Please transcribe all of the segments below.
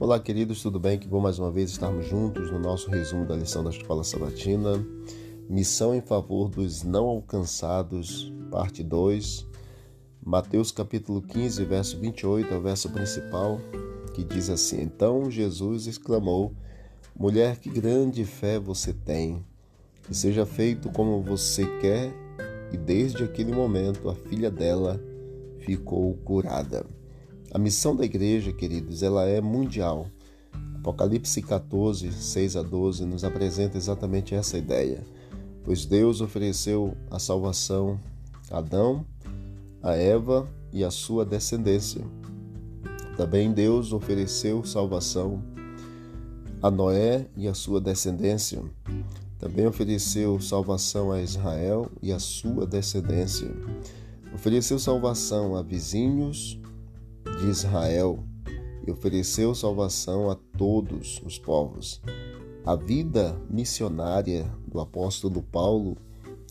Olá, queridos, tudo bem? Que bom mais uma vez estarmos juntos no nosso resumo da lição da Escola Sabatina. Missão em favor dos não alcançados, parte 2. Mateus capítulo 15, verso 28 é o verso principal, que diz assim: Então Jesus exclamou: Mulher, que grande fé você tem! Que seja feito como você quer. E desde aquele momento a filha dela ficou curada. A missão da igreja, queridos, ela é mundial. Apocalipse 14, 6 a 12 nos apresenta exatamente essa ideia. Pois Deus ofereceu a salvação a Adão, a Eva e a sua descendência. Também Deus ofereceu salvação a Noé e a sua descendência. Também ofereceu salvação a Israel e a sua descendência. Ofereceu salvação a vizinhos, de Israel e ofereceu salvação a todos os povos. A vida missionária do apóstolo Paulo,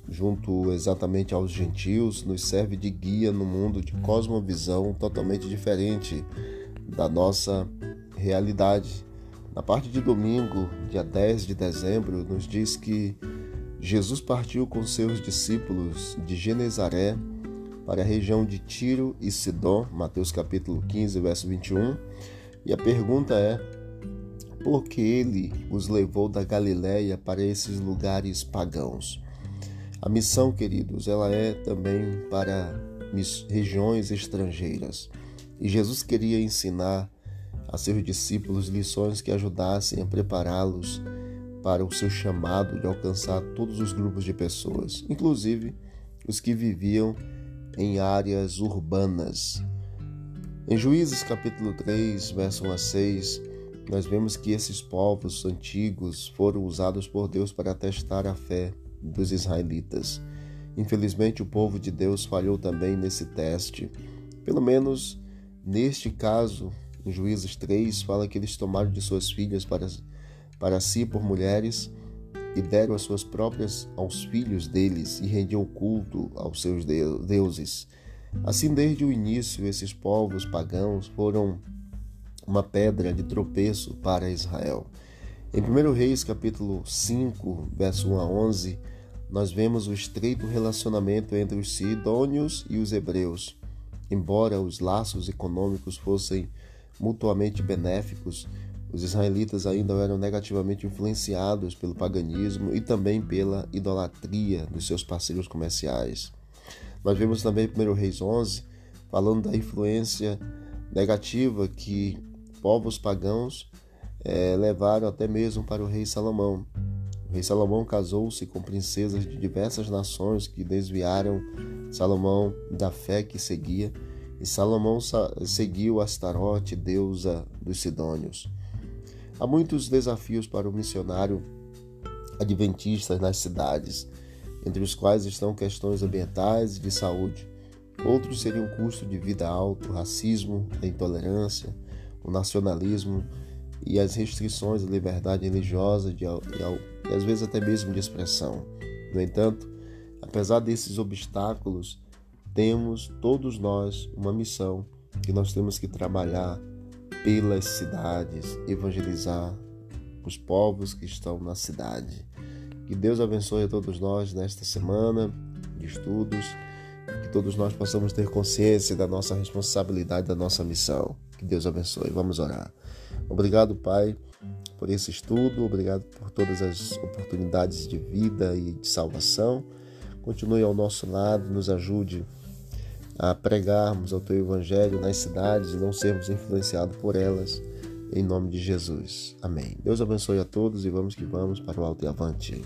junto exatamente aos gentios, nos serve de guia no mundo de cosmovisão totalmente diferente da nossa realidade. Na parte de domingo, dia 10 de dezembro, nos diz que Jesus partiu com seus discípulos de Genezaré para a região de Tiro e Sidom, Mateus capítulo 15, verso 21. E a pergunta é: por que ele os levou da Galiléia para esses lugares pagãos? A missão, queridos, ela é também para regiões estrangeiras. E Jesus queria ensinar a seus discípulos lições que ajudassem a prepará-los para o seu chamado de alcançar todos os grupos de pessoas, inclusive os que viviam em áreas urbanas. Em Juízes capítulo 3, verso 1 a 6, nós vemos que esses povos antigos foram usados por Deus para testar a fé dos israelitas. Infelizmente, o povo de Deus falhou também nesse teste. Pelo menos neste caso, em Juízes 3, fala que eles tomaram de suas filhas para, para si por mulheres e deram as suas próprias aos filhos deles e rendiam culto aos seus deuses. Assim, desde o início, esses povos pagãos foram uma pedra de tropeço para Israel. Em 1 Reis, capítulo 5, verso 1 a 11, nós vemos o estreito relacionamento entre os sidônios e os hebreus. Embora os laços econômicos fossem mutuamente benéficos, os israelitas ainda eram negativamente influenciados pelo paganismo e também pela idolatria dos seus parceiros comerciais. Nós vemos também em 1 Reis 11 falando da influência negativa que povos pagãos é, levaram até mesmo para o rei Salomão. O rei Salomão casou-se com princesas de diversas nações que desviaram Salomão da fé que seguia, e Salomão seguiu Astarote, deusa dos Sidônios. Há muitos desafios para o missionário adventista nas cidades, entre os quais estão questões ambientais e de saúde. Outros seriam o custo de vida alto, o racismo, a intolerância, o nacionalismo e as restrições à liberdade religiosa de, e, e às vezes até mesmo de expressão. No entanto, apesar desses obstáculos, temos todos nós uma missão que nós temos que trabalhar pelas cidades, evangelizar os povos que estão na cidade. Que Deus abençoe a todos nós nesta semana de estudos, que todos nós possamos ter consciência da nossa responsabilidade, da nossa missão. Que Deus abençoe. Vamos orar. Obrigado, Pai, por esse estudo, obrigado por todas as oportunidades de vida e de salvação. Continue ao nosso lado, nos ajude a pregarmos o teu evangelho nas cidades e não sermos influenciados por elas. Em nome de Jesus. Amém. Deus abençoe a todos e vamos que vamos para o alto e avante.